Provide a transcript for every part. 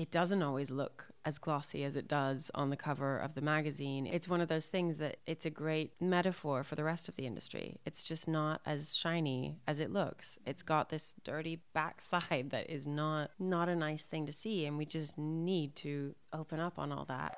it doesn't always look as glossy as it does on the cover of the magazine. It's one of those things that it's a great metaphor for the rest of the industry. It's just not as shiny as it looks. It's got this dirty backside that is not not a nice thing to see and we just need to open up on all that.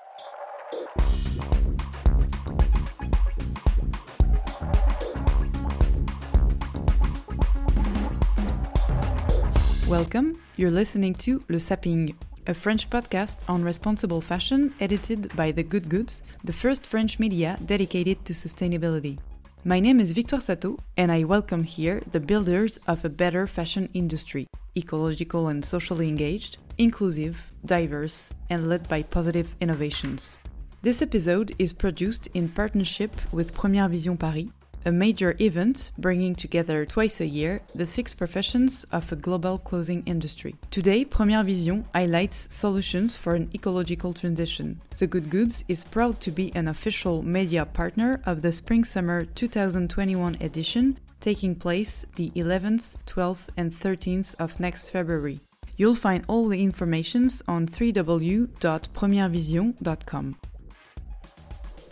Welcome. You're listening to Le Sapping, a French podcast on responsible fashion edited by The Good Goods, the first French media dedicated to sustainability. My name is Victoire Satto, and I welcome here the builders of a better fashion industry, ecological and socially engaged, inclusive, diverse, and led by positive innovations. This episode is produced in partnership with Première Vision Paris, a major event bringing together twice a year the six professions of a global clothing industry. Today, Première Vision highlights solutions for an ecological transition. The Good Goods is proud to be an official media partner of the Spring Summer 2021 edition, taking place the 11th, 12th, and 13th of next February. You'll find all the informations on www.premierevision.com.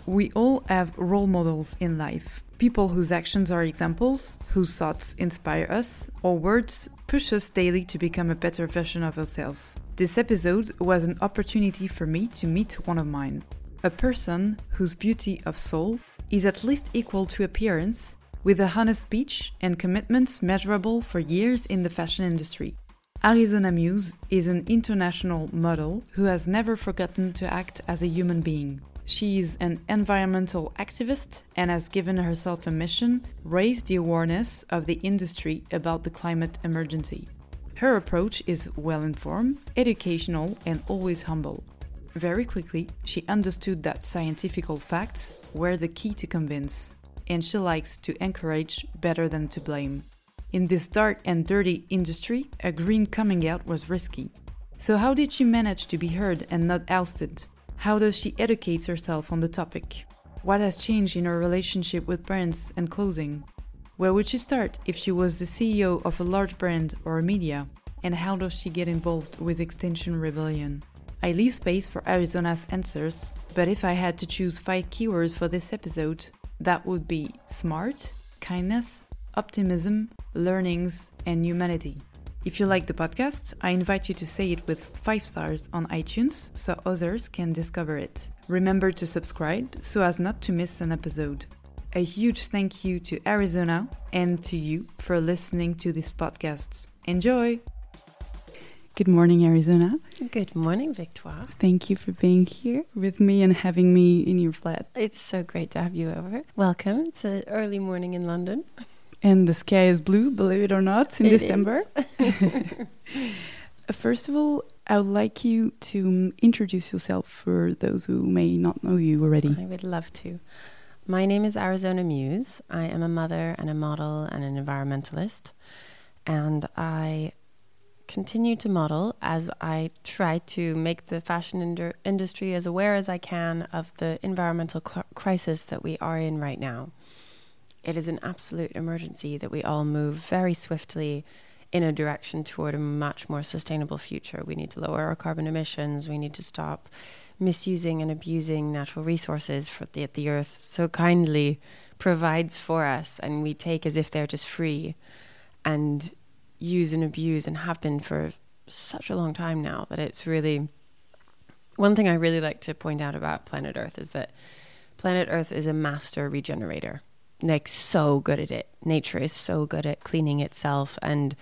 We all have role models in life people whose actions are examples, whose thoughts inspire us, or words push us daily to become a better version of ourselves. This episode was an opportunity for me to meet one of mine. A person whose beauty of soul is at least equal to appearance, with a honest speech and commitments measurable for years in the fashion industry. Arizona Muse is an international model who has never forgotten to act as a human being. She's an environmental activist and has given herself a mission raise the awareness of the industry about the climate emergency. Her approach is well informed, educational, and always humble. Very quickly, she understood that scientific facts were the key to convince, and she likes to encourage better than to blame. In this dark and dirty industry, a green coming out was risky. So, how did she manage to be heard and not ousted? How does she educate herself on the topic? What has changed in her relationship with brands and clothing? Where would she start if she was the CEO of a large brand or a media? And how does she get involved with Extinction Rebellion? I leave space for Arizona's answers, but if I had to choose five keywords for this episode, that would be smart, kindness, optimism, learnings, and humanity. If you like the podcast, I invite you to say it with 5 stars on iTunes so others can discover it. Remember to subscribe so as not to miss an episode. A huge thank you to Arizona and to you for listening to this podcast. Enjoy! Good morning, Arizona. Good morning, Victoire. Thank you for being here with me and having me in your flat. It's so great to have you over. Welcome. It's an early morning in London. And the sky is blue, believe it or not, in It December. First of all, I would like you to introduce yourself for those who may not know you already. I would love to. My name is Arizona Muse. I am a mother and a model and an environmentalist. And I continue to model as I try to make the fashion indu- industry as aware as I can of the environmental crisis that we are in right now. It is an absolute emergency that we all move very swiftly in a direction toward a much more sustainable future. We need to lower our carbon emissions. We need to stop misusing and abusing natural resources for the, that the earth so kindly provides for us and we take as if they're just free and use and abuse and have been for such a long time now that it's really one thing I really like to point out about planet Earth is that planet Earth is a master regenerator like so good at it. Nature is so good at cleaning itself and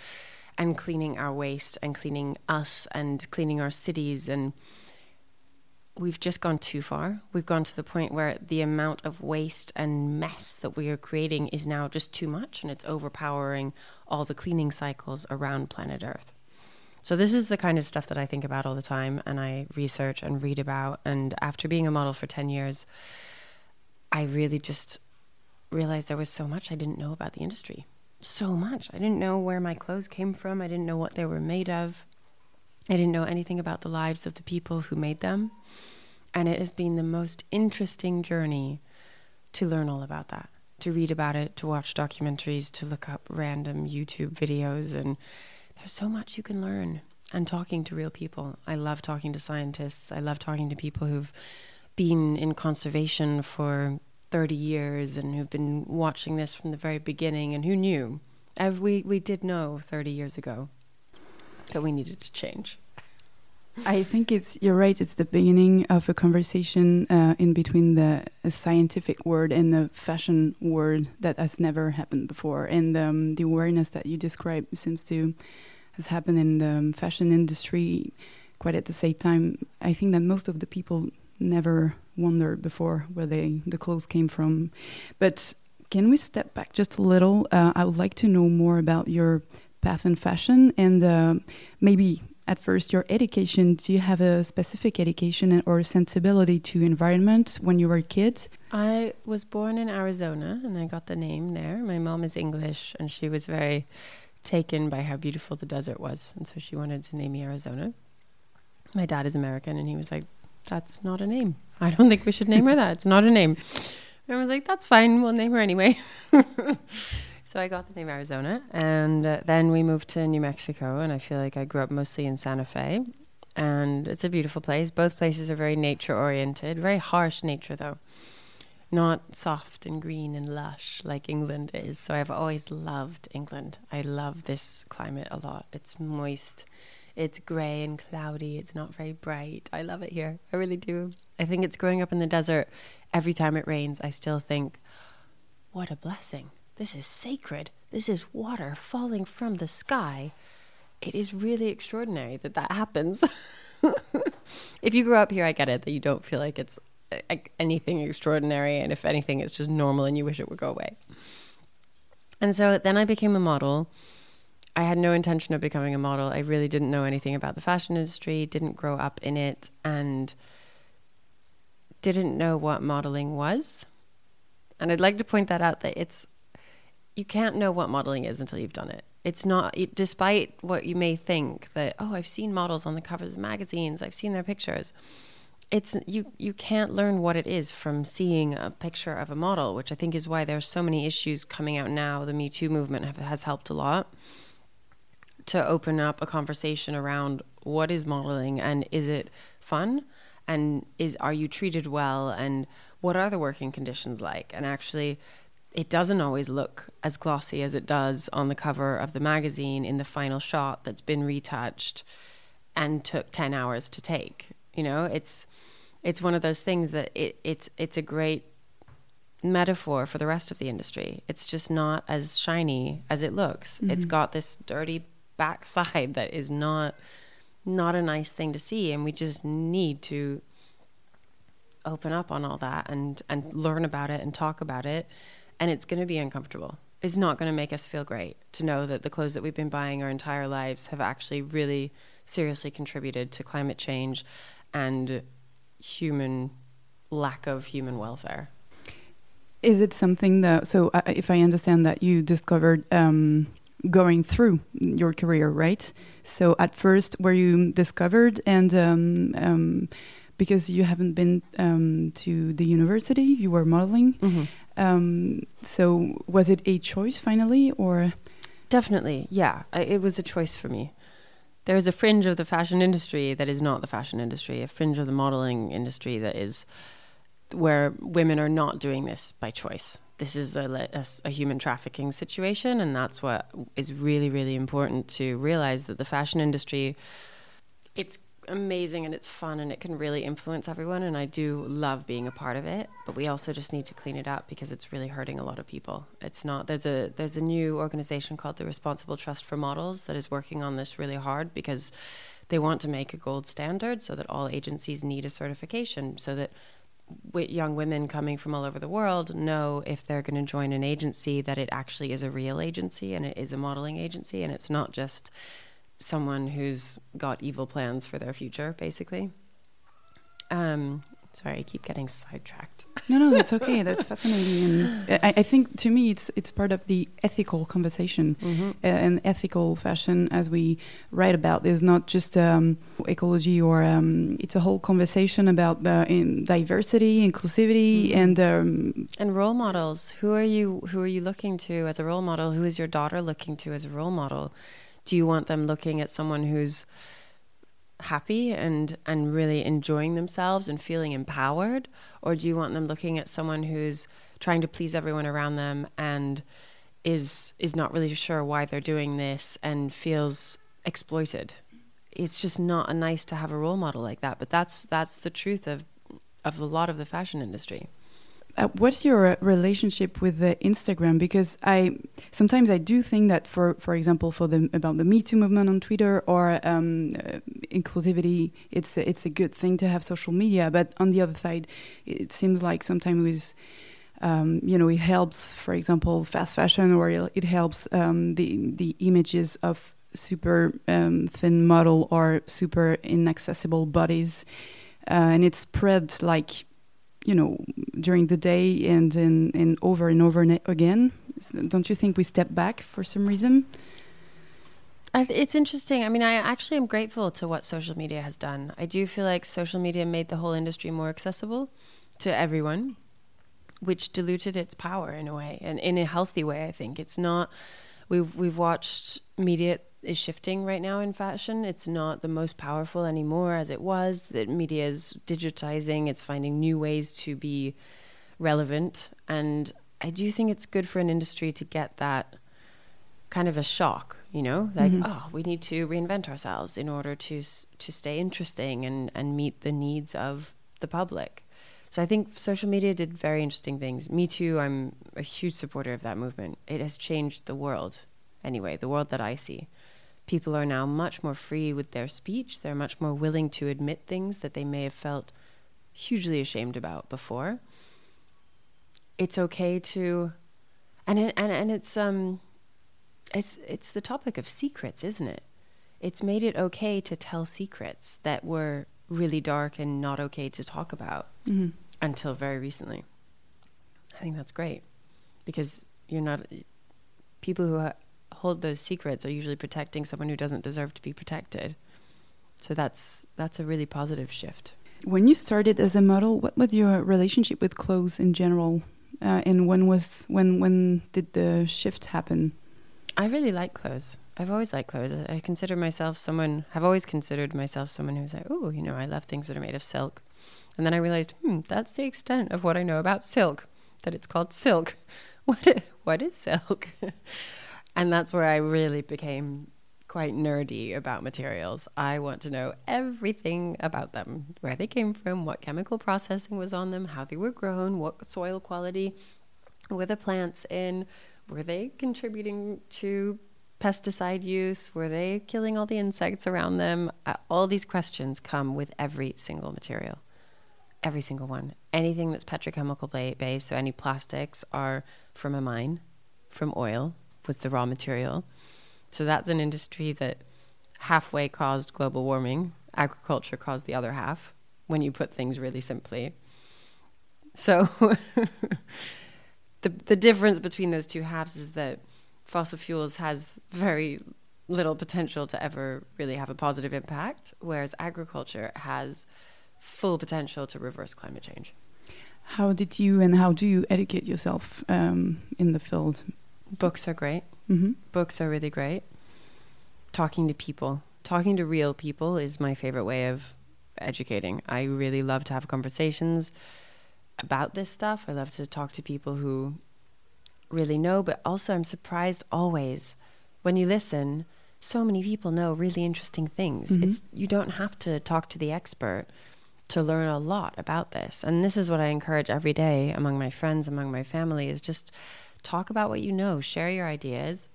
and cleaning our waste and cleaning us and cleaning our cities and we've just gone too far. We've gone to the point where the amount of waste and mess that we are creating is now just too much and it's overpowering all the cleaning cycles around planet Earth. So this is the kind of stuff that I think about all the time and I research and read about and after being a model for 10 years I really just realized there was so much I didn't know about the industry. So much. I didn't know where my clothes came from. I didn't know what they were made of. I didn't know anything about the lives of the people who made them. And it has been the most interesting journey to learn all about that, to read about it, to watch documentaries, to look up random YouTube videos. And there's so much you can learn. and talking to real people. I love talking to scientists. I love talking to people who've been in conservation for 30 years and who've been watching this from the very beginning and who knew. we, we did know 30 years ago that we needed to change. I think it's you're right. It's the beginning of a conversation uh, in between the scientific word and the fashion word that has never happened before, and um, the awareness that you describe seems to has happened in the fashion industry quite at the same time. I think that most of the people never wondered before where they the clothes came from. But can we step back just a little? Uh, I would like to know more about your path in fashion and uh, maybe at first your education. Do you have a specific education or sensibility to environment when you were a kid? I was born in Arizona and I got the name there. My mom is English and she was very taken by how beautiful the desert was. And so she wanted to name me Arizona. My dad is American and he was like, that's not a name. I don't think we should name her that. It's not a name. And I was like, that's fine. We'll name her anyway. so I got the name Arizona. And uh, then we moved to New Mexico. And I feel like I grew up mostly in Santa Fe. And it's a beautiful place. Both places are very nature oriented, very harsh nature, though. Not soft and green and lush like England is. So I've always loved England. I love this climate a lot. It's moist it's grey and cloudy. It's not very bright. I love it here. I really do. I think it's growing up in the desert. Every time it rains, I still think, what a blessing. This is sacred. This is water falling from the sky. It is really extraordinary that that happens. if you grew up here, I get it that you don't feel like it's uh, anything extraordinary. And if anything, it's just normal and you wish it would go away. And so then I became a model I had no intention of becoming a model. I really didn't know anything about the fashion industry, didn't grow up in it, and didn't know what modeling was. And I'd like to point that out that it's you can't know what modeling is until you've done it. It's not it, despite what you may think that oh, I've seen models on the covers of magazines, I've seen their pictures. It's you you can't learn what it is from seeing a picture of a model, which I think is why there's so many issues coming out now. The Me Too movement have, has helped a lot to open up a conversation around what is modeling and is it fun? And is are you treated well? And what are the working conditions like? And actually it doesn't always look as glossy as it does on the cover of the magazine in the final shot that's been retouched and took 10 hours to take you know? It's it's one of those things that it, it's it's a great metaphor for the rest of the industry. It's just not as shiny as it looks. Mm-hmm. it's got this dirty backside that is not not a nice thing to see. And we just need to open up on all that and and learn about it and talk about it. And it's going to be uncomfortable. It's not going to make us feel great to know that the clothes that we've been buying our entire lives have actually really seriously contributed to climate change and human lack of human welfare. Is it something that so uh, if i understand that you discovered um, going through your career, right? So at first, were you discovered and um, um, because you haven't been um, to the university, you were modeling. Mm -hmm. so was it a choice finally, or? Definitely, yeah. I, it was a choice for me. There is a fringe of the fashion industry that is not the fashion industry, a fringe of the modeling industry that is where women are not doing this by choice this is a, a, a, human trafficking situation, and that's what is really, really important to realize that the fashion industry, it's amazing and it's fun and it can really influence everyone, and I do love being a part of it. But we also just need to clean it up because it's really hurting a lot of people. It's not there's a there's a new organization called the Responsible Trust for Models that is working on this really hard because they want to make a gold standard so that all agencies need a certification so that young women coming from all over the world know if they're going to join an agency that it actually is a real agency and it is a modeling agency and it's not just someone who's got evil plans for their future basically. Um, sorry i keep getting sidetracked no, no, that's okay. That's fascinating, and I, I, think to me, it's it's part of the ethical conversation. Mm-hmm. Uh, and ethical fashion, as we write about, There's not just um, ecology or um, it's a whole conversation about uh, diversity, inclusivity, mm-hmm. and um, and role models. Who are you? Who are you looking to as a role model? Who is your daughter looking to as a role model? Do you want them looking at someone who's happy and and really enjoying themselves and feeling empowered? Or do you want them looking at someone who's trying to please everyone around them and is is not really sure why they're doing this and feels exploited? It's just not nice to have a role model like that but that's that's the truth of of a lot of the fashion industry uh, what's your relationship with the Instagram? Because I sometimes I do think that for for example for the about the Me Too movement on Twitter or um, uh, inclusivity, it's a, it's a good thing to have social media. But on the other side, it seems like sometimes with um, you know it helps, for example, fast fashion, or it helps um, the the images of super um, thin model or super inaccessible bodies, uh, and it spreads like you know, during the day and in, in over and over again? Don't you think we step back for some reason? it's interesting. I mean, I actually am grateful to what social media has done. I do feel like social media made the whole industry more accessible to everyone, which diluted its power in a way, and in a healthy way. I think it's not. We've we've watched media is shifting right now in fashion. It's not the most powerful anymore as it was. That media is digitizing. It's finding new ways to be relevant, and I do think it's good for an industry to get that kind of a shock. You know, like mm-hmm. oh, we need to reinvent ourselves in order to to stay interesting and and meet the needs of the public. So I think social media did very interesting things. Me too. I'm a huge supporter of that movement. It has changed the world. Anyway, the world that I see people are now much more free with their speech. They're much more willing to admit things that they may have felt hugely ashamed about before. It's okay to, and it, and and it's um, it's it's the topic of secrets, isn't it? It's made it okay to tell secrets that were really dark and not okay to talk about mm-hmm. until very recently. I think that's great because you're not people who hold those secrets are usually protecting someone who doesn't deserve to be protected. So that's that's a really positive shift. When you started as a model, what was your relationship with clothes in general? Uh, and when was when when did the shift happen? I really like clothes. I've always liked clothes. I consider myself someone. I've always considered myself someone who's like, oh, you know, I love things that are made of silk. And then I realized, hmm, that's the extent of what I know about silk. That it's called silk. What what is silk? And that's where I really became quite nerdy about materials. I want to know everything about them where they came from, what chemical processing was on them, how they were grown, what soil quality were the plants in, were they contributing to pesticide use, were they killing all the insects around them? Uh, all these questions come with every single material. Every single one. Anything that's petrochemical based, so any plastics are from a mine, from oil, with the raw material. So that's an industry that halfway caused global warming. Agriculture caused the other half when you put things really simply. So the the difference between those two halves is that fossil fuels has very little potential to ever really have a positive impact, whereas agriculture has full potential to reverse climate change. How did you and how do you educate yourself um, in the field? Books are great. Mm-hmm. Books are really great. Talking to people, talking to real people is my favorite way of educating. I really love to have conversations about this stuff. I love to talk to people who really know, but also I'm surprised always when you listen. So many people know really interesting things. Mm-hmm. It's you don't have to talk to the expert to learn a lot about this. And this is what I encourage every day among my friends, among my family is just talk about what you know, share your ideas,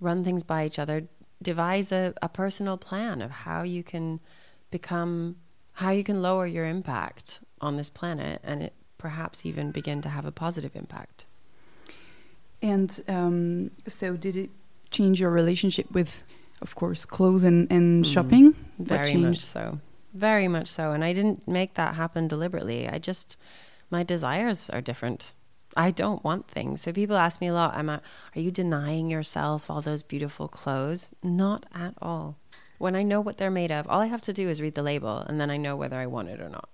run things by each other, devise a, a personal plan of how you can become, how you can lower your impact on this planet and it perhaps even begin to have a positive impact. And um, so, did it change your relationship with, of course, clothes and, and mm, shopping? Very much so. Very much so. And I didn't make that happen deliberately. I just, my desires are different. I don't want things. So people ask me a lot, I, are you denying yourself all those beautiful clothes? Not at all. When I know what they're made of, all I have to do is read the label and then I know whether I want it or not.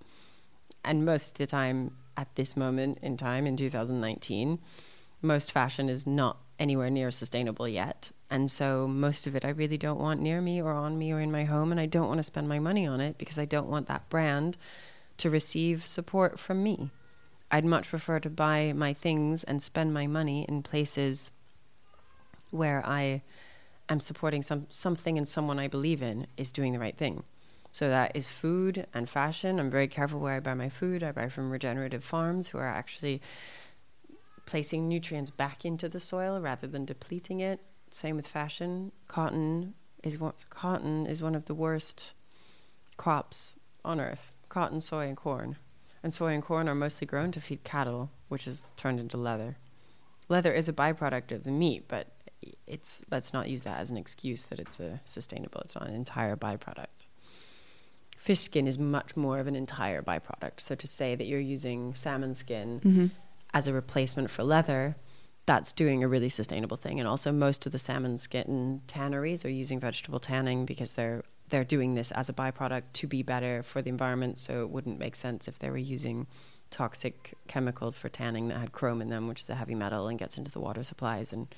And most of the time, at this moment in time in 2019, most fashion is not anywhere near sustainable yet. And so most of it I really don't want near me or on me or in my home. And I don't want to spend my money on it because I don't want that brand to receive support from me. I'd much prefer to buy my things and spend my money in places where I am supporting some something and someone I believe in is doing the right thing. So that is food and fashion. I'm very careful where I buy my food. I buy from regenerative farms who are actually placing nutrients back into the soil rather than depleting it. Same with fashion. Cotton is cotton is one of the worst crops on earth. Cotton, soy, and corn. And soy and corn are mostly grown to feed cattle, which is turned into leather. Leather is a byproduct of the meat, but it's let's not use that as an excuse that it's a sustainable. It's not an entire byproduct. Fish skin is much more of an entire byproduct. So to say that you're using salmon skin Mm-hmm. as a replacement for leather, that's doing a really sustainable thing. And also, most of the salmon skin tanneries are using vegetable tanning because they're they're doing this as a byproduct to be better for the environment. So it wouldn't make sense if they were using toxic chemicals for tanning that had chrome in them, which is a heavy metal and gets into the water supplies and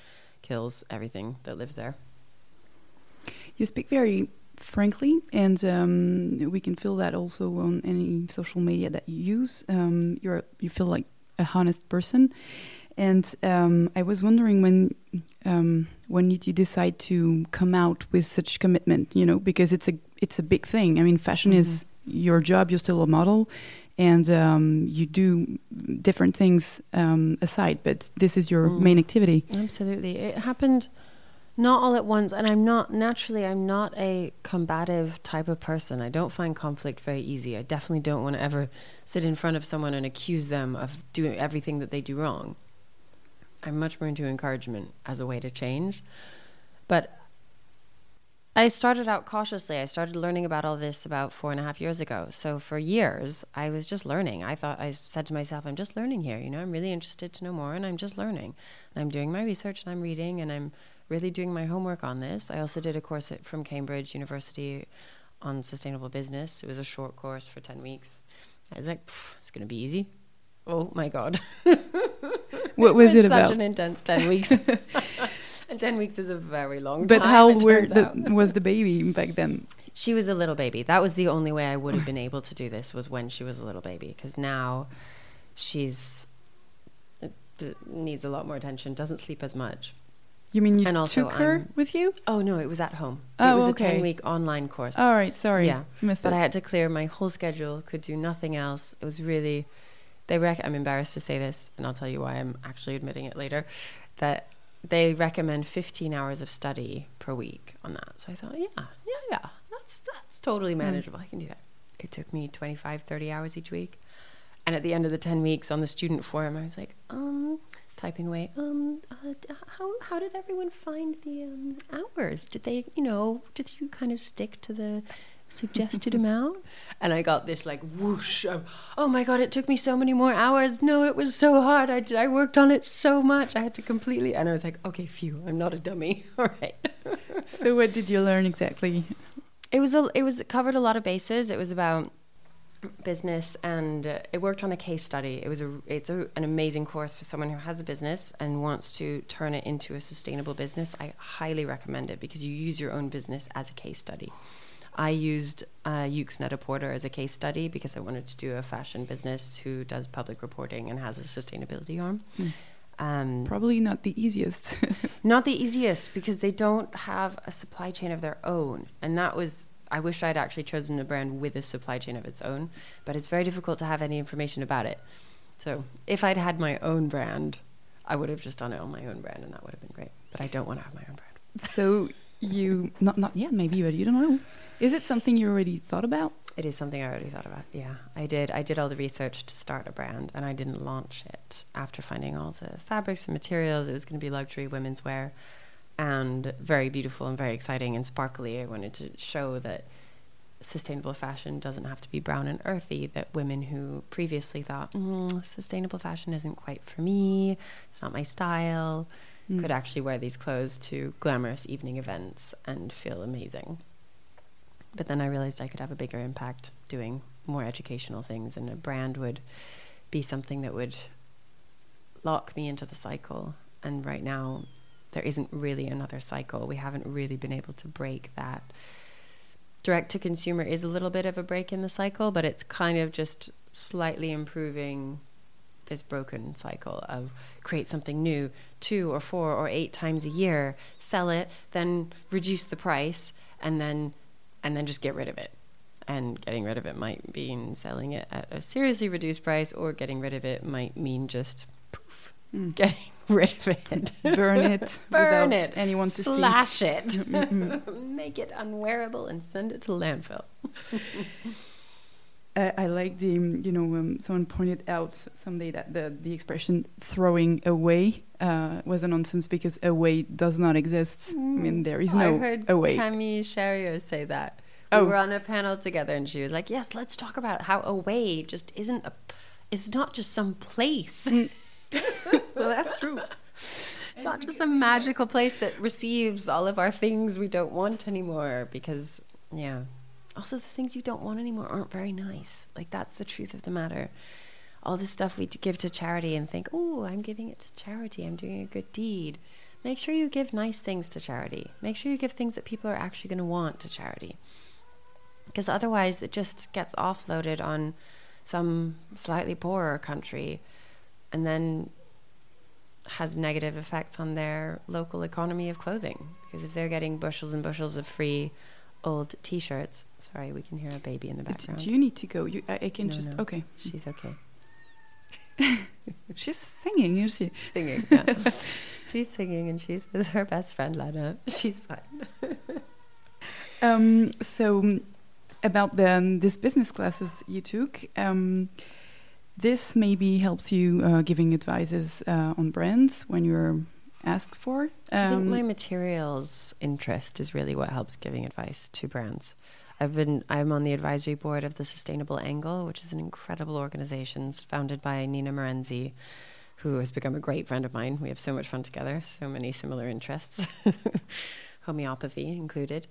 kills everything that lives there. You speak very frankly, and um, we can feel that also on any social media that you use. Um, you're you feel like a honest person, and um, I was wondering when um, when did you decide to come out with such commitment? You know, because it's a it's a big thing. I mean, fashion is your job. You're still a model. And um, you do different things um, aside, but this is your Mm. main activity. Absolutely. It happened not all at once. And I'm not, naturally, I'm not a combative type of person. I don't find conflict very easy. I definitely don't want to ever sit in front of someone and accuse them of doing everything that they do wrong. I'm much more into encouragement as a way to change. But I started out cautiously. I started learning about all this about four and a half years ago. So for years, I was just learning. I thought, I said to myself, I'm just learning here. You know, I'm really interested to know more and I'm just learning. And I'm doing my research and I'm reading and I'm really doing my homework on this. I also did a course at, from Cambridge University on sustainable business. It was a short course for 10 weeks. I was like, it's going to be easy. Oh my God. What was it such about? Such an intense 10 weeks. and 10 weeks is a very long But time. But how it were the, was the baby back then? She was a little baby. That was the only way I would have been able to do this was when she was a little baby. Because now she's uh, d- needs a lot more attention. Doesn't sleep as much. You mean you And also took her I'm- with you? Oh no, it was at home. it Oh, was okay. a ten week online course. All right, sorry. Yeah, Missed but it. I had to clear my whole schedule. Could do nothing else. It was really. They rec- I'm embarrassed to say this, and I'll tell you why. I'm actually admitting it later. That they recommend 15 hours of study per week on that. So I thought, yeah, yeah, yeah, that's that's totally manageable. I can do that. It took me 25, 30 hours each week, and at the end of the 10 weeks on the student forum, I was like, um, typing away, um, uh, how how did everyone find the um, hours? Did they, you know, did you kind of stick to the suggested amount? And I got this like whoosh of, oh my god, it took me so many more hours. No, it was so hard. I, I worked on it so much. I had to completely, and I was like, okay, phew, I'm not a dummy. All right. so what did you learn exactly? It was a, it was it covered a lot of bases. It was about business and uh, it worked on a case study. It was a it's a, an amazing course for someone who has a business and wants to turn it into a sustainable business. I highly recommend it because you use your own business as a case study. I used uh, Yoox Net-a-Porter as a case study because I wanted to do a fashion business who does public reporting and has a sustainability arm. Um, Probably not the easiest. not the easiest because they don't have a supply chain of their own. And that was, I wish I'd actually chosen a brand with a supply chain of its own, but it's very difficult to have any information about it. So if I'd had my own brand, I would have just done it on my own brand and that would have been great. But I don't want to have my own brand. so you not not yet maybe, but you don't know. Is it something you already thought about? It is something I already thought about. Yeah, I did. I did all the research to start a brand, and I didn't launch it after finding all the fabrics and materials. It was going to be luxury women's wear, and very beautiful and very exciting and sparkly. I wanted to show that sustainable fashion doesn't have to be brown and earthy. That women who previously thought mm, sustainable fashion isn't quite for me, it's not my style, Mm. could actually wear these clothes to glamorous evening events and feel amazing. But then I realized I could have a bigger impact doing more educational things, and a brand would be something that would lock me into the cycle. And right now, there isn't really another cycle. We haven't really been able to break that. Direct to consumer is a little bit of a break in the cycle, but it's kind of just slightly improving this broken cycle of create something new two or four or eight times a year, sell it, then reduce the price, and then and then just get rid of it. And getting rid of it might mean selling it at a seriously reduced price, or getting rid of it might mean just poof, mm. getting rid of it. Burn it. Burn it. Anyone to Slash see. it. Mm-hmm. Make it unwearable and send it to landfill. Uh, I like the, you know, um, someone pointed out someday that the, the expression throwing away uh, was a nonsense because away does not exist. Mm. I mean, there is mm. no I heard away. Camille Charrière say that. We oh. were on a panel together and she was like, yes, let's talk about how away just isn't a, it's not just some place. Mm. well, that's true. It's not just a magical place that receives all of our things we don't want anymore because, yeah. Also, the things you don't want anymore aren't very nice. Like, that's the truth of the matter. All this stuff we give to charity and think, oh, I'm giving it to charity, I'm doing a good deed. Make sure you give nice things to charity. Make sure you give things that people are actually going to want to charity. Because otherwise, it just gets offloaded on some slightly poorer country and then has negative effects on their local economy of clothing because if they're getting bushels and bushels of free old t-shirts sorry we can hear a baby in the background do you need to go you i, I can no, just no. okay she's okay she's singing is she she's singing yeah. she's singing and she's with her best friend lana she's fine um so about the um, this business classes you took um this maybe helps you uh, giving advices uh, on brands when you're asked for. Um, I think um, my materials interest is really what helps giving advice to brands. I've been I'm on the advisory board of the Sustainable Angle, which is an incredible organization founded by Nina Marenzi, who has become a great friend of mine. We have so much fun together, so many similar interests, homeopathy included,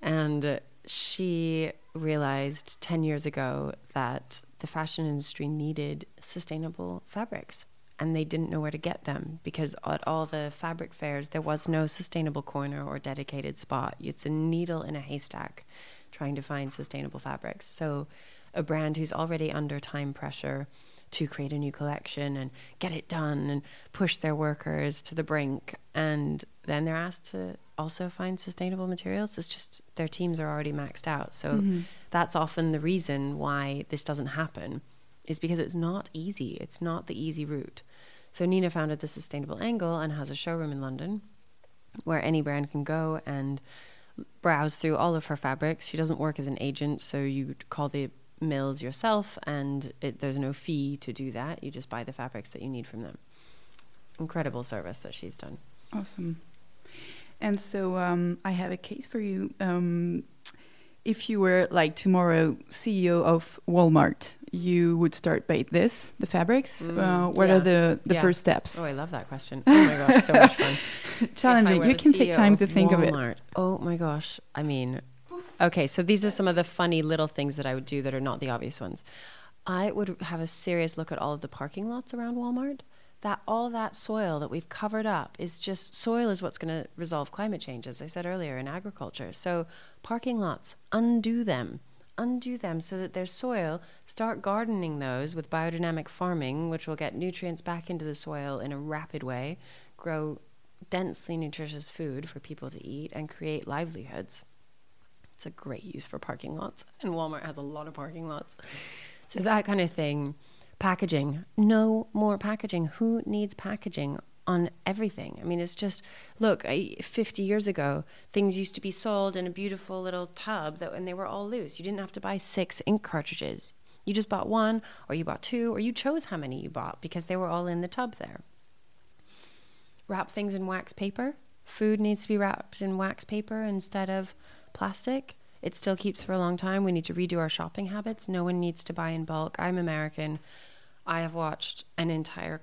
and she realized 10 years ago that the fashion industry needed sustainable fabrics and they didn't know where to get them because at all the fabric fairs there was no sustainable corner or dedicated spot. It's a needle in a haystack trying to find sustainable fabrics. So a brand who's already under time pressure to create a new collection and get it done and push their workers to the brink. And then they're asked to also find sustainable materials. It's just their teams are already maxed out. So mm-hmm. that's often the reason why this doesn't happen is because it's not easy. It's not the easy route. So nina founded the sustainable angle and has a showroom in london where any brand can go and browse through all of her fabrics she doesn't work as an agent so you call the mills yourself, and it, there's no fee to do that. You just buy the fabrics that you need from them. Incredible service that she's done. Awesome. And so um, I have a case for you. Um, if you were like tomorrow CEO of Walmart, you would start by this, the fabrics. Mm, uh, what yeah. are the, the yeah. first steps? Oh, I love that question. Oh my gosh, so much fun. Challenging. You can CEO take time to think Walmart, of it. Oh my gosh. I mean, Okay, so these are some of the funny little things that I would do that are not the obvious ones. I would have a serious look at all of the parking lots around Walmart. That all that soil that we've covered up is just soil is what's going to resolve climate change, as I said earlier in agriculture. So parking lots, undo them, undo them so that there's soil. Start gardening those with biodynamic farming, which will get nutrients back into the soil in a rapid way, grow densely nutritious food for people to eat, and create livelihoods. It's a great use for parking lots, and Walmart has a lot of parking lots. So that kind of thing. Packaging. No more packaging. Who needs packaging on everything? I mean, it's just look. 50 years ago, things used to be sold in a beautiful little tub that, and they were all loose. You didn't have to buy six ink cartridges. You just bought one, or you bought two, or you chose how many you bought because they were all in the tub there. Wrap things in wax paper. Food needs to be wrapped in wax paper instead of plastic. It still keeps for a long time. We need to redo our shopping habits. No one needs to buy in bulk. I'm American. I have watched an entire.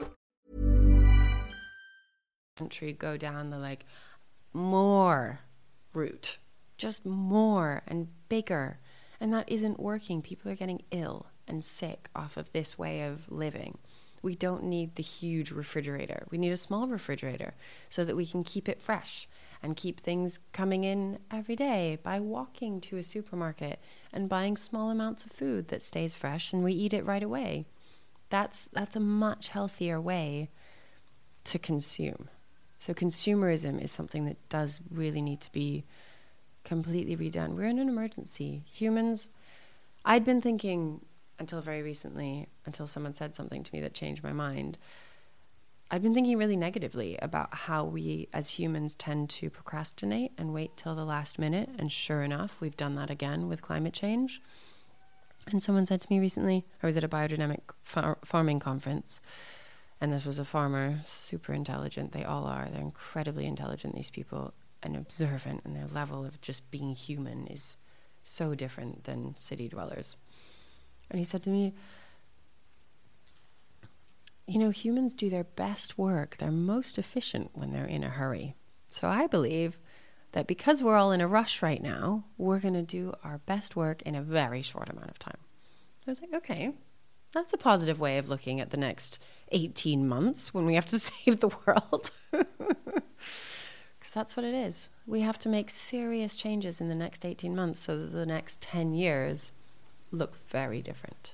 country go down the like more route, just more and bigger. And that isn't working. People are getting ill and sick off of this way of living. We don't need the huge refrigerator. We need a small refrigerator so that we can keep it fresh and keep things coming in every day by walking to a supermarket and buying small amounts of food that stays fresh and we eat it right away. That's that's a much healthier way to consume. So consumerism is something that does really need to be completely redone. We're in an emergency. Humans I'd been thinking until very recently, until someone said something to me that changed my mind. I've been thinking really negatively about how we as humans tend to procrastinate and wait till the last minute. And sure enough, we've done that again with climate change. And someone said to me recently, I was at a biodynamic far- farming conference, and this was a farmer, super intelligent. They all are. They're incredibly intelligent, these people, and observant, and their level of just being human is so different than city dwellers. And he said to me, You know, humans do their best work, they're most efficient when they're in a hurry. So I believe that because we're all in a rush right now, we're going to do our best work in a very short amount of time. I was like, okay, that's a positive way of looking at the next 18 months when we have to save the world. Because that's what it is. We have to make serious changes in the next 18 months so that the next 10 years look very different.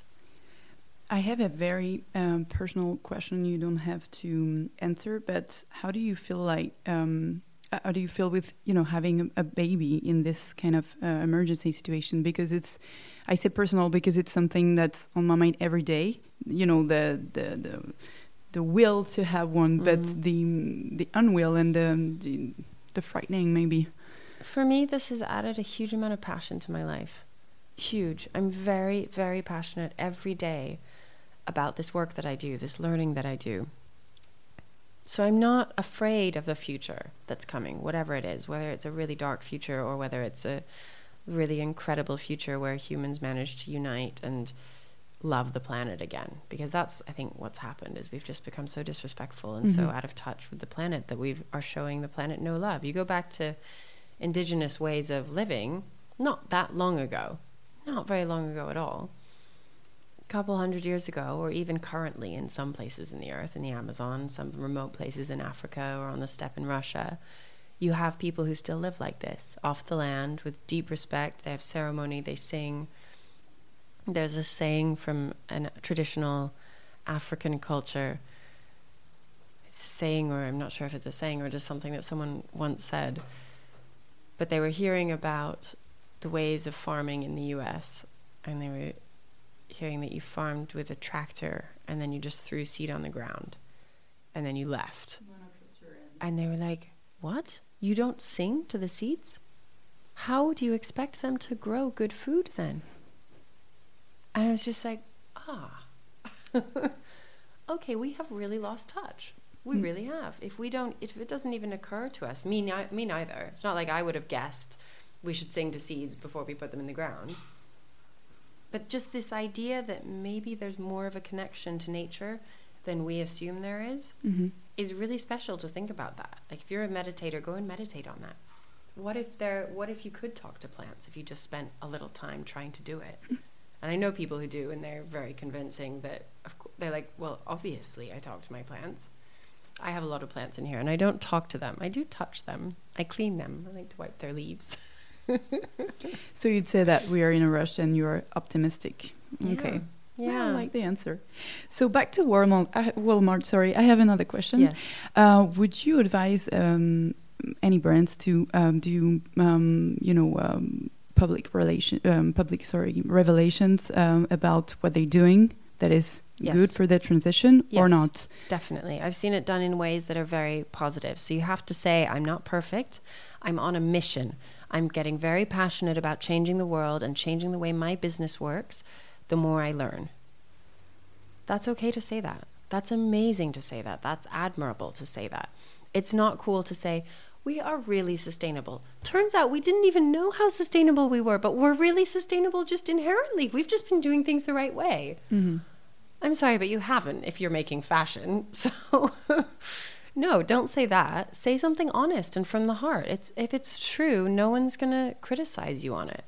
I have a very um, personal question. You don't have to answer, but how do you feel like? Um, how do you feel with you know having a, baby in this kind of uh, emergency situation? Because it's, I say personal because it's something that's on my mind every day. You know the the the, the will to have one, but the the unwill and the, the the frightening maybe. For me, this has added a huge amount of passion to my life. Huge. I'm very, very passionate every day about this work that I do, this learning that I do. So I'm not afraid of the future that's coming, whatever it is, whether it's a really dark future or whether it's a really incredible future where humans manage to unite and love the planet again. Because that's, I think, what's happened is we've just become so disrespectful and so mm-hmm. out of touch with the planet that we are showing the planet no love. You go back to indigenous ways of living, not that long ago, not very long ago at all couple hundred years ago, or even currently in some places in the earth, in the Amazon, some remote places in Africa, or on the steppe in Russia, you have people who still live like this, off the land, with deep respect. They have ceremony, they sing. There's a saying from a traditional African culture. It's a saying, or I'm not sure if it's a saying or just something that someone once said. But they were hearing about the ways of farming in the US, and they were hearing that you farmed with a tractor and then you just threw seed on the ground and then you left. And they were like, What? You don't sing to the seeds? How do you expect them to grow good food then? And I was just like, Ah, okay, we have really lost touch. We really have. If we don't, if it doesn't even occur to us, me, ni- me neither. It's not like I would have guessed we should sing to seeds before we put them in the ground but just this idea that maybe there's more of a connection to nature than we assume there is, mm-hmm. is really special to think about that. Like if you're a meditator go and meditate on that. What if there what if you could talk to plants if you just spent a little time trying to do it? Mm. And i know people who do and they're very convincing that of course, they're like well obviously i talk to my plants. I have a lot of plants in here and i don't talk to them. I do touch them. I clean them. I like to wipe their leaves So you'd say that we are in a rush and you are optimistic. Okay. yeah I like the answer. So back to Walmart. I, Walmart. Sorry, I have another question. Yes. Uh, would you advise um, any brands to um, do, um, you know, um, public relation, um, public sorry, revelations um, about what they're doing that is Yes. good for the transition or not? Definitely. I've seen it done in ways that are very positive. So you have to say, I'm not perfect. I'm on a mission. I'm getting very passionate about changing the world and changing the way my business works the more I learn. That's okay to say that. That's amazing to say that. That's admirable to say that. It's not cool to say, we are really sustainable. Turns out we didn't even know how sustainable we were, but we're really sustainable just inherently. We've just been doing things the right way. Mm-hmm. I'm sorry, but you haven't if you're making fashion. So, no, don't say that. Say something honest and from the heart. It's if it's true, no one's going to criticize you on it.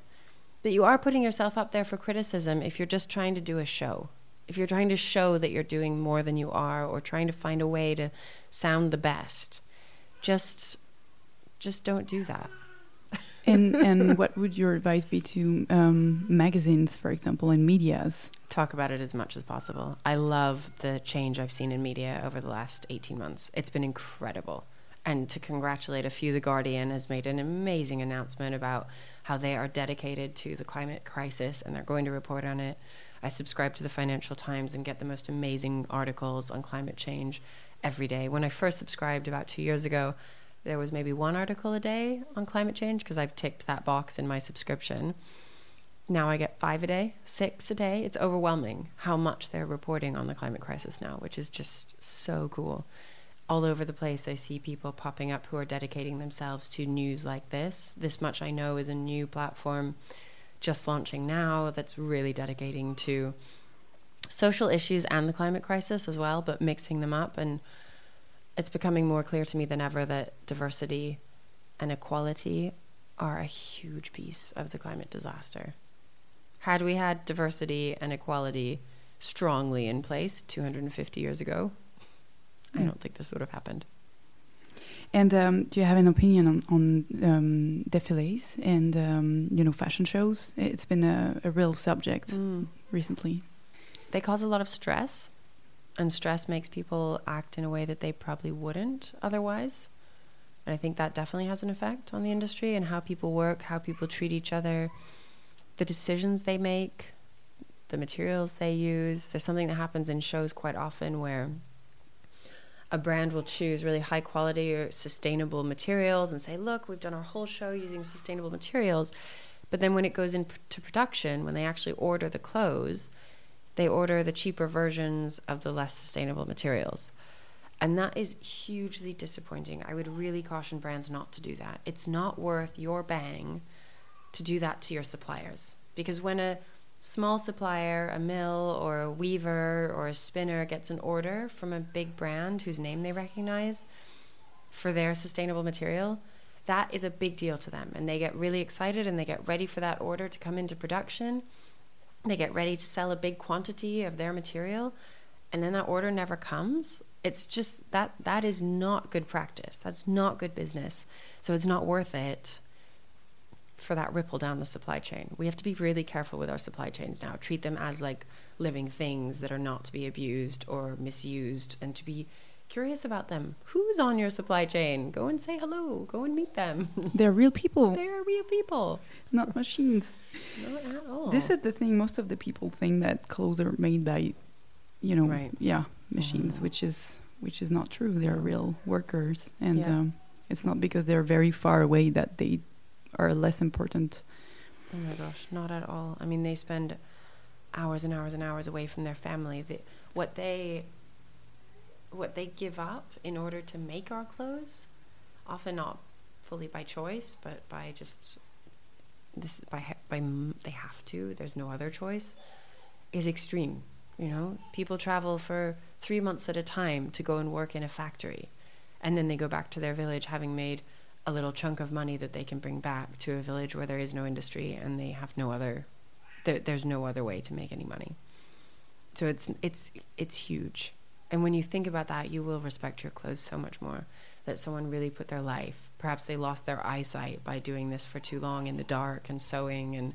But you are putting yourself up there for criticism if you're just trying to do a show. If you're trying to show that you're doing more than you are or trying to find a way to sound the best. Just just don't do that. and and what would your advice be to um, magazines, for example, and medias? Talk about it as much as possible. I love the change I've seen in media over the last 18 months. It's been incredible. And to congratulate a few, The Guardian has made an amazing announcement about how they are dedicated to the climate crisis and they're going to report on it. I subscribe to the Financial Times and get the most amazing articles on climate change every day. When I first subscribed about two years ago, there was maybe one article a day on climate change because I've ticked that box in my subscription. Now I get five a day, six a day. It's overwhelming how much they're reporting on the climate crisis now, which is just so cool. All over the place, I see people popping up who are dedicating themselves to news like this. This Much I Know is a new platform just launching now that's really dedicating to social issues and the climate crisis as well, but mixing them up. And it's becoming more clear to me than ever that diversity and equality are a huge piece of the climate disaster. Had we had diversity and equality strongly in place 250 years ago, I don't think this would have happened. And um, do you have an opinion on, on um, défilés and um, you know fashion shows? It's been a, a real subject recently. They cause a lot of stress, and stress makes people act in a way that they probably wouldn't otherwise. And I think that definitely has an effect on the industry and how people work, how people treat each other, the decisions they make, the materials they use. There's something that happens in shows quite often where a brand will choose really high quality or sustainable materials and say, look, we've done our whole show using sustainable materials. But then when it goes into production, when they actually order the clothes, they order the cheaper versions of the less sustainable materials. And that is hugely disappointing. I would really caution brands not to do that. It's not worth your bang to do that to your suppliers. Because when a small supplier, a mill or a weaver or a spinner gets an order from a big brand whose name they recognize for their sustainable material, that is a big deal to them. And they get really excited and they get ready for that order to come into production. They get ready to sell a big quantity of their material. And then that order never comes. It's just that that is not good practice. That's not good business. So it's not worth it for that ripple down the supply chain. We have to be really careful with our supply chains now. Treat them as like living things that are not to be abused or misused and to be curious about them. Who's on your supply chain? Go and say hello. Go and meet them. They're real people, They're real people. not machines. Not at all. This is the thing. Most of the people think that clothes are made by, you know, Right. yeah, machines, which is which is not true. They're real workers, and Yeah. um, it's not because they're very far away that they are less important. Oh my gosh, not at all. I mean, they spend hours and hours and hours away from their family. The, what they what they give up in order to make our clothes, often not fully by choice, but by just this by by they have to. There's no other choice. Is extreme. You know, people travel for three months at a time to go and work in a factory, and then they go back to their village having made a little chunk of money that they can bring back to a village where there is no industry and they have no other there, there's no other way to make any money. So it's it's it's huge. And when you think about that you will respect your clothes so much more that someone really put their life perhaps they lost their eyesight by doing this for too long in the dark and sewing and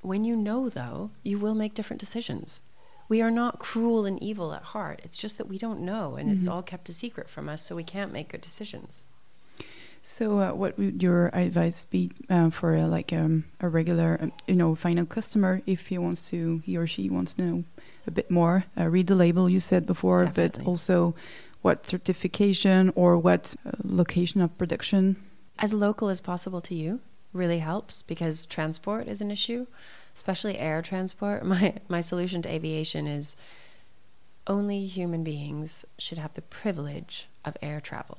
when you know though you will make different decisions. We are not cruel and evil at heart. It's just that we don't know and it's mm-hmm. all kept a secret from us so we can't make good decisions So, uh, what would your advice be uh, for uh, like um, a regular, um, you know, final customer if he wants to, he or she wants to know a bit more. Uh, read the label you said before, Definitely. but also what certification or what uh, location of production. as local as possible to you really helps because transport is an issue, especially air transport. My my solution to aviation is only human beings should have the privilege of air travel.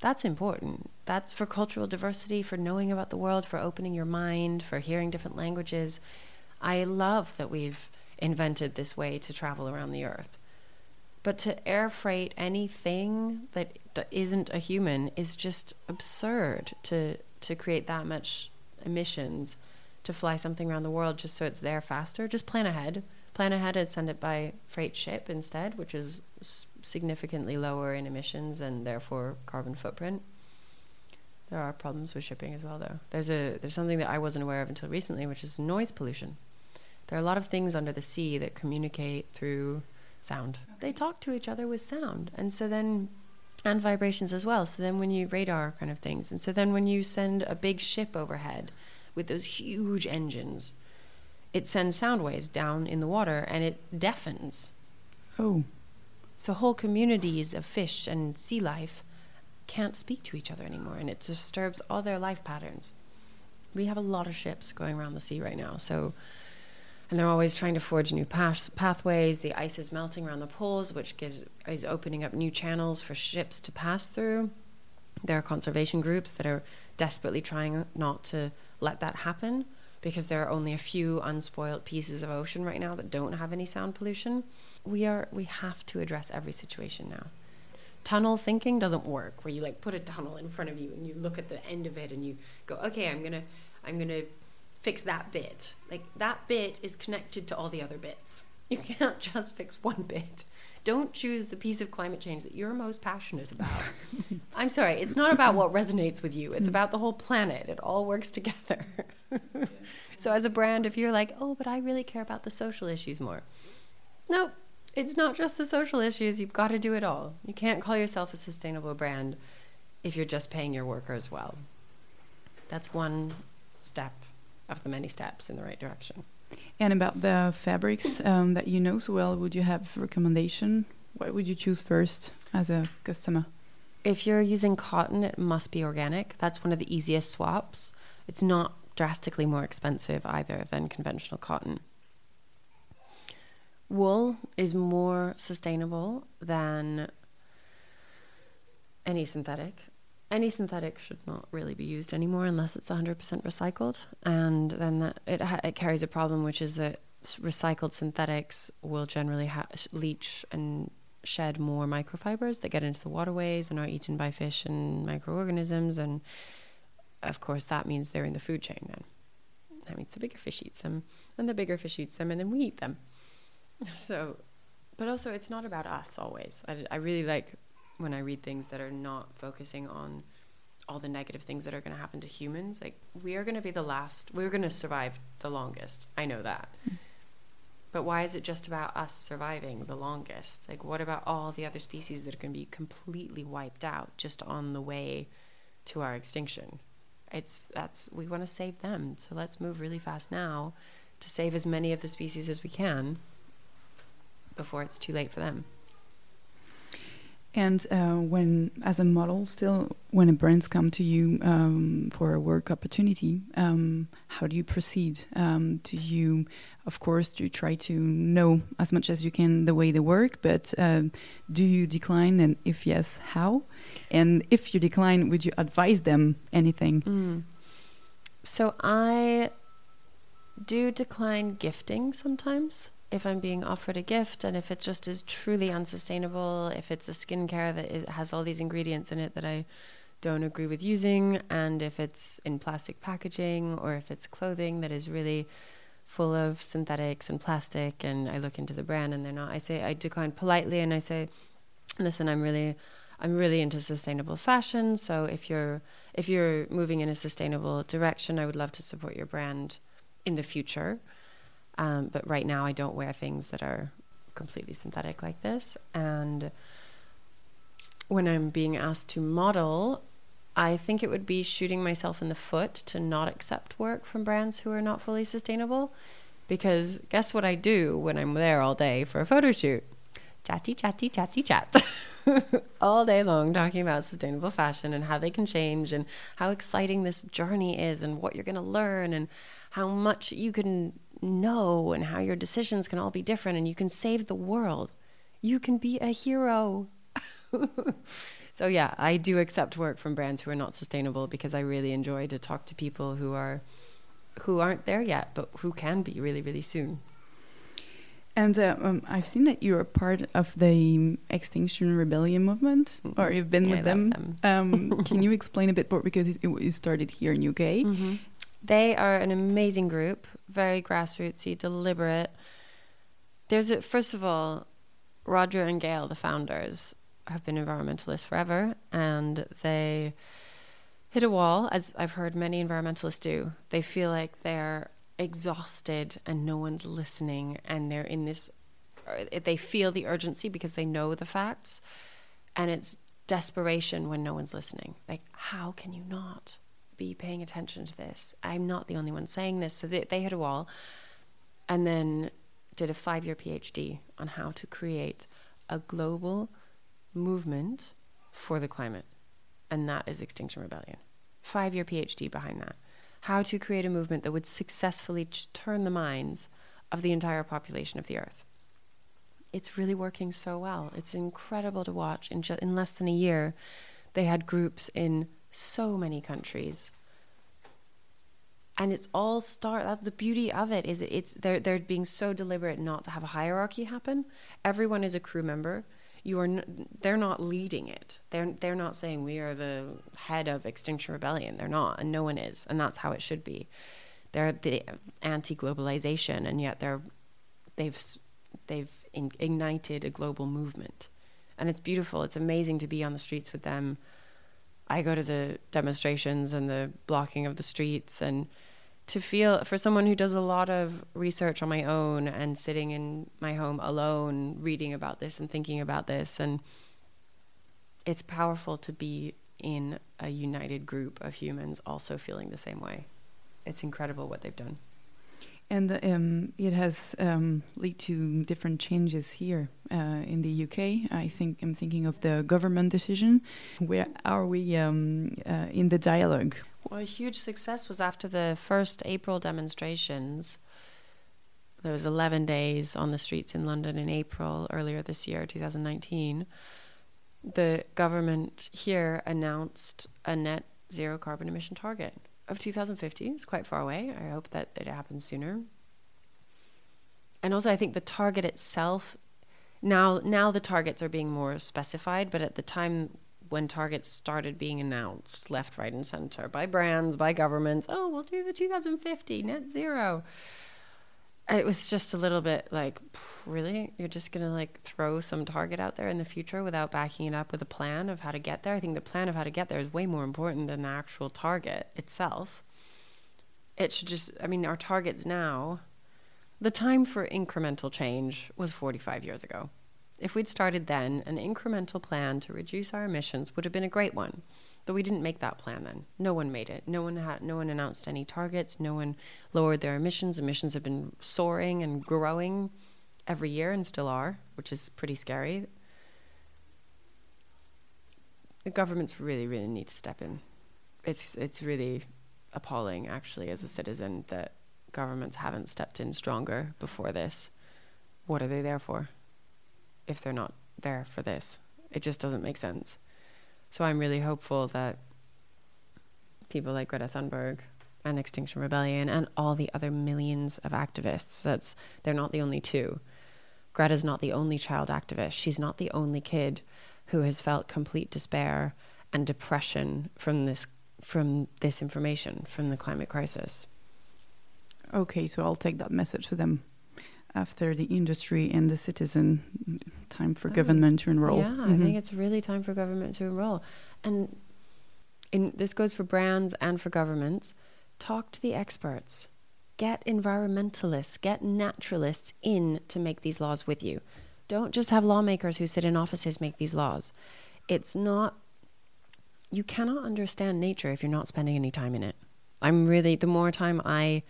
That's important. That's for cultural diversity, for knowing about the world, for opening your mind, for hearing different languages. I love that we've invented this way to travel around the earth. But to air freight anything that isn't a human is just absurd to to create that much emissions to fly something around the world just so it's there faster. Just plan ahead. Plan ahead and send it by freight ship instead, which is significantly lower in emissions and therefore carbon footprint. There are problems with shipping as well, though. There's a there's something that I wasn't aware of until recently, which is noise pollution. There are a lot of things under the sea that communicate through sound. They talk to each other with sound. And so then and vibrations as well. So then when you radar kind of things. And so then when you send a big ship overhead with those huge engines, it sends sound waves down in the water and it deafens. Oh, So whole communities of fish and sea life can't speak to each other anymore and it disturbs all their life patterns. We have a lot of ships going around the sea right now. So and they're always trying to forge new path- pathways. The ice is melting around the poles, which gives is opening up new channels for ships to pass through. There are conservation groups that are desperately trying not to let that happen because there are only a few unspoiled pieces of ocean right now that don't have any sound pollution. We are we have to address every situation now. Tunnel thinking doesn't work where you like put a tunnel in front of you and you look at the end of it and you go, "Okay, I'm going to I'm going to fix that bit. Like that bit is connected to all the other bits. You can't just fix one bit. Don't choose the piece of climate change that you're most passionate about. I'm sorry, it's not about what resonates with you. It's mm. about the whole planet. It all works together. so as a brand if you're like, "Oh, but I really care about the social issues more." No, it's not just the social issues. You've got to do it all. You can't call yourself a sustainable brand if you're just paying your workers well. That's one step of the many steps in the right direction. and about the fabrics um, that you know so well, would you have recommendation? What would you choose first as a customer? If you're using cotton, it must be organic. That's one of the easiest swaps. It's not drastically more expensive either than conventional cotton. Wool is more sustainable than any synthetic. Any synthetic should not really be used anymore unless it's 100% recycled. And then that, it, ha- it carries a problem, which is that recycled synthetics will generally ha- leach and shed more microfibers that get into the waterways and are eaten by fish and microorganisms. And of course, that means they're in the food chain then. That means the bigger fish eats them, and the bigger fish eats them, and then we eat them. So, but also, it's not about us always. I, I really like when I read things that are not focusing on all the negative things that are going to happen to humans. Like, we are going to be the last, we're going to survive the longest. I know that. Mm. But why is it just about us surviving the longest? Like, what about all the other species that are going to be completely wiped out just on the way to our extinction? It's that's we want to save them, so let's move really fast now to save as many of the species as we can before it's too late for them. And uh, when, as a model, still, when a brands come to you um, for a work opportunity, um, how do you proceed? Um, do you, of course, do you try to know as much as you can the way they work, but um do you decline? And if yes, how? And if you decline, would you advise them anything? Mm. So I do decline gifting sometimes if I'm being offered a gift and if it just is truly unsustainable, if it's a skincare that is, has all these ingredients in it that I don't agree with using, and if it's in plastic packaging or if it's clothing that is really full of synthetics and plastic and I look into the brand and they're not, I say I decline politely and I say, listen, I'm really I'm really into sustainable fashion, so if you're if you're moving in a sustainable direction, I would love to support your brand in the future. Um, but right now, I don't wear things that are completely synthetic like this. And when I'm being asked to model, I think it would be shooting myself in the foot to not accept work from brands who are not fully sustainable Because guess what I do when I'm there all day for a photo shoot? Chatty, chatty, chatty, chat. all day long talking about sustainable fashion and how they can change and how exciting this journey is and what you're going to learn and how much you can know and how your decisions can all be different and you can save the world. You can be a hero. so yeah, I do accept work from brands who are not sustainable because I really enjoy to talk to people who are who aren't there yet, but who can be really, really soon. And uh, um, I've seen that you are part of the Extinction Rebellion movement, mm-hmm. or you've been yeah, with them. them. um, can you explain a bit more because it, it started here in UK? Mm-hmm. They are an amazing group, very grassrootsy, deliberate. There's a, first of all, Roger and Gail, the founders, have been environmentalists forever, and they hit a wall, as I've heard many environmentalists do. They feel like they're exhausted and no one's listening, and they're in this. Uh, they feel the urgency because they know the facts, and it's desperation when no one's listening. Like, how can you not? be paying attention to this. I'm not the only one saying this. So they, they hit a wall and then did a five year PhD on how to create a global movement for the climate. And that is Extinction Rebellion. Five year PhD behind that. How to create a movement that would successfully ch- turn the minds of the entire population of the earth. It's really working so well. It's incredible to watch. In, ju- in less than a year, they had groups in so many countries and it's all start that's the beauty of it is it's they're they're being so deliberate not to have a hierarchy happen everyone is a crew member you are n- they're not leading it. They're they're not saying we are the head of extinction rebellion. They're not and no one is and that's how it should be. They're the anti-globalization and yet they're they've they've in, ignited a global movement. And it's beautiful. It's amazing to be on the streets with them. I go to the demonstrations and the blocking of the streets and to feel for someone who does a lot of research on my own and sitting in my home alone reading about this and thinking about this and it's powerful to be in a united group of humans also feeling the same way. It's incredible what they've done and um, it has um, led to different changes here uh, in the UK. I think I'm thinking of the government decision. Where are we um, uh, in the dialogue? Well, a huge success was after the first April demonstrations. There was 11 days on the streets in London in April earlier this year, 2019. The government here announced a net zero carbon emission target of 2050. It's quite far away. I hope that it happens sooner. And also, I think the target itself now now the targets are being more specified, but at the time when targets started being announced left, right, and center by brands, by governments, oh, we'll do the 2050 net zero. It was just a little bit like really? You're just going to like throw some target out there in the future without backing it up with a plan of how to get there? I think the plan of how to get there is way more important than the actual target itself. It should just i mean our targets now the time for incremental change was 45 years ago if we'd started then an incremental plan to reduce our emissions would have been a great one but we didn't make that plan then. No one made it. No one had no one announced any targets. No one lowered their emissions. Emissions have been soaring and growing every year and still are, which is pretty scary. The governments really, really need to step in. It's it's really appalling actually as a citizen that governments haven't stepped in stronger before this. What are they there for? If they're not there for this. It just doesn't make sense. So I'm really hopeful that people like Greta Thunberg and Extinction Rebellion and all the other millions of activists, that's they're not the only two. Greta's not the only child activist. She's not the only kid who has felt complete despair and depression from this from this information from the climate crisis. Okay, so I'll take that message to them after the industry and the citizen time for oh, government to enroll. Yeah mm-hmm. i think it's really time for government to enroll. And in, this goes for brands and for governments. Talk to the experts. Get environmentalists get naturalists in to make these laws with you. Don't just have lawmakers who sit in offices make these laws. It's not you cannot understand nature if you're not spending any time in it. I'm really the more time i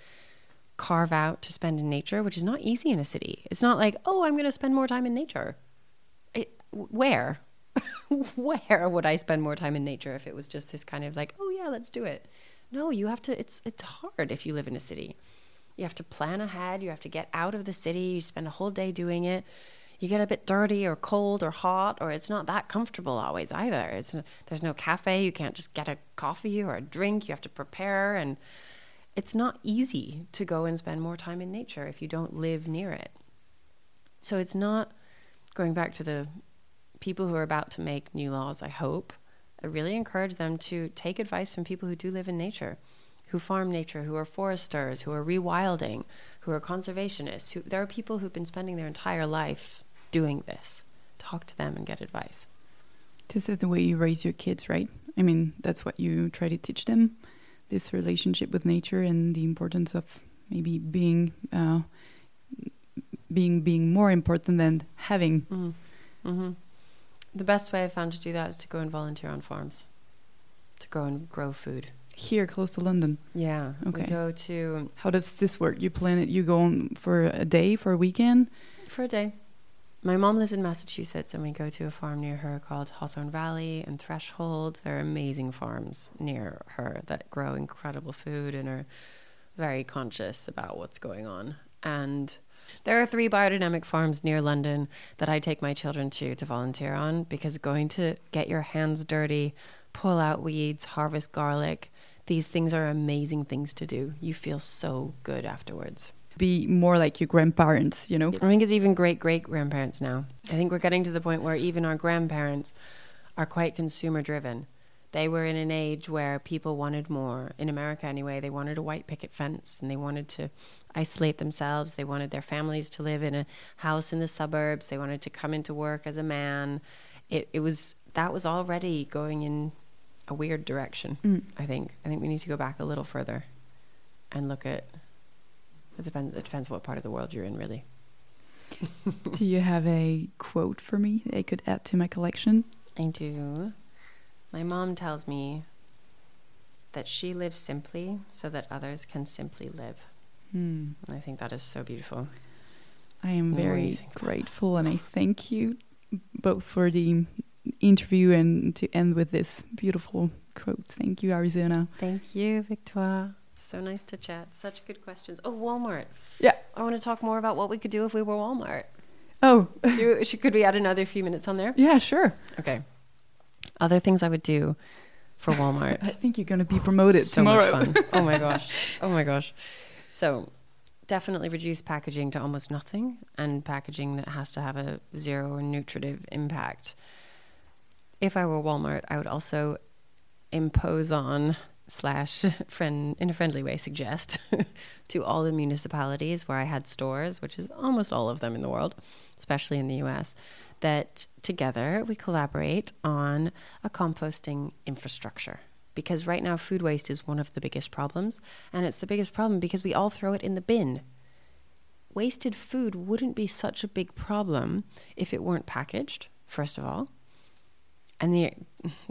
carve out to spend in nature, which is not easy in a city. It's not like, oh, I'm going to spend more time in nature. It, where? where would I spend more time in nature if it was just this kind of like, oh yeah, let's do it? No, you have to. It's it's hard if you live in a city. You have to plan ahead. You have to get out of the city. You spend a whole day doing it. You get a bit dirty or cold or hot, or it's not that comfortable always either. It's there's no cafe. You can't just get a coffee or a drink. You have to prepare, and it's not easy to go and spend more time in nature if you don't live near it. So it's not going back to the people who are about to make new laws. I hope I really encourage them to take advice from people who do live in nature who farm nature, who are foresters, who are rewilding, who are conservationists. Who, there are people who've been spending their entire life doing this. Talk to them and get advice. This is the way you raise your kids, right? I mean, that's what you try to teach them this relationship with nature and the importance of maybe being uh, being being more important than having. Mm. Mm-hmm. The best way I found to do that is to go and volunteer on farms, to grow and grow food here close to London. Yeah. Okay. We go to. How does this work? You plan it. You go on for a day, for a weekend. For a day. My mom lives in Massachusetts, and we go to a farm near her called Hawthorne Valley and Threshold. There are amazing farms near her that grow incredible food and are very conscious about what's going on. And there are three biodynamic farms near London that I take my children to to volunteer on because going to get your hands dirty, pull out weeds, harvest garlic, these things are amazing things to do. You feel so good afterwards. Be more like your grandparents, you know? I think it's even great great grandparents now. I think we're getting to the point where even our grandparents are quite consumer driven. They were in an age where people wanted more. In America, anyway, they wanted a white picket fence and they wanted to isolate themselves. They wanted their families to live in a house in the suburbs. They wanted to come into work as a man. It, it was that was already going in a weird direction. Mm. I think. I think we need to go back a little further and look at. It depends. It depends what part of the world you're in, really. do you have a quote for me that I could add to my collection? I do. My mom tells me that she lives simply so that others can simply live. Hmm. I think that is so beautiful. I am very grateful and I thank you both for the interview and to end with this beautiful quote. Thank you, Arizona. Thank you, Victoire. So nice to chat. Such good questions. Oh, Walmart. Yeah. I want to talk more about what we could do if we were Walmart. Oh. do, could we add another few minutes on there? Yeah, sure. Okay. Other things I would do for Walmart. I think you're going to be promoted so tomorrow. Much fun. oh my gosh. Oh my gosh. So, definitely reduce packaging to almost nothing and packaging that has to have a zero nutritive impact if I were Walmart, I would also impose on slash friend in a friendly way suggest to all the municipalities where I had stores, which is almost all of them in the world, especially in the US, that together we collaborate on a composting infrastructure. Because right now, food waste is one of the biggest problems, and it's the biggest problem because we all throw it in the bin. Wasted food wouldn't be such a big problem if it weren't packaged, first of all. And the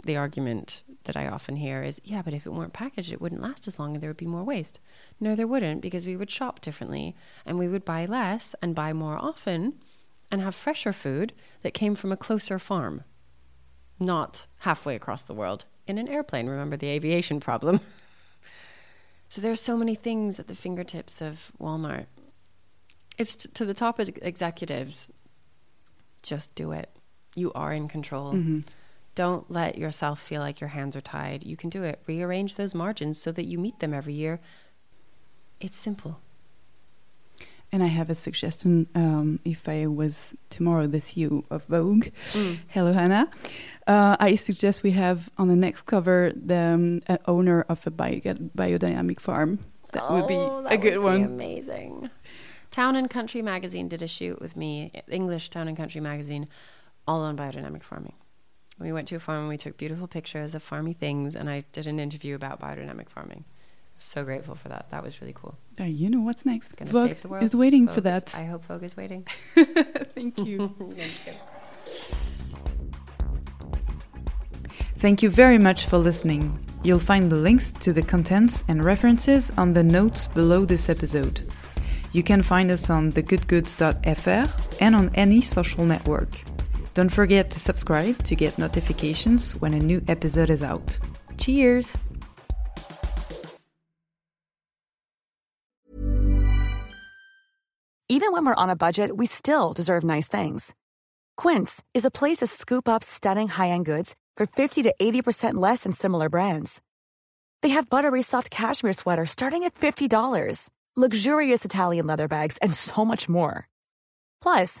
the argument that I often hear is, yeah, but if it weren't packaged, it wouldn't last as long and there would be more waste. No, there wouldn't because we would shop differently and we would buy less and buy more often and have fresher food that came from a closer farm, not halfway across the world in an airplane. Remember the aviation problem? so there's so many things at the fingertips of Walmart. It's t- to the top executives. Just do it. You are in control. Mm-hmm don't let yourself feel like your hands are tied. You can do it. Rearrange those margins so that you meet them every year. It's simple. And I have a suggestion. Um, if I was tomorrow the CEO of Vogue, mm. hello Hannah, uh, I suggest we have on the next cover the um, owner of a bio biodynamic farm. That oh, would be oh, a good one. Amazing. Town and Country magazine did a shoot with me, English Town and Country magazine, all on biodynamic farming. We went to a farm and we took beautiful pictures of farmy things, and I did an interview about biodynamic farming. So grateful for that. That was really cool. Uh, you know what's next? Gonna Vogue save the world. is waiting Vogue for that. Is, I hope Vogue is waiting. Thank you. Thank you. Thank you very much for listening. You'll find the links to the contents and references on the notes below this episode. You can find us on thegoodgoods.fr and on any social network. Don't forget to subscribe to get notifications when a new episode is out. Cheers! Even when we're on a budget, we still deserve nice things. Quince is a place to scoop up stunning high end goods for 50 to 80% less than similar brands. They have buttery soft cashmere sweaters starting at $50, luxurious Italian leather bags, and so much more. Plus,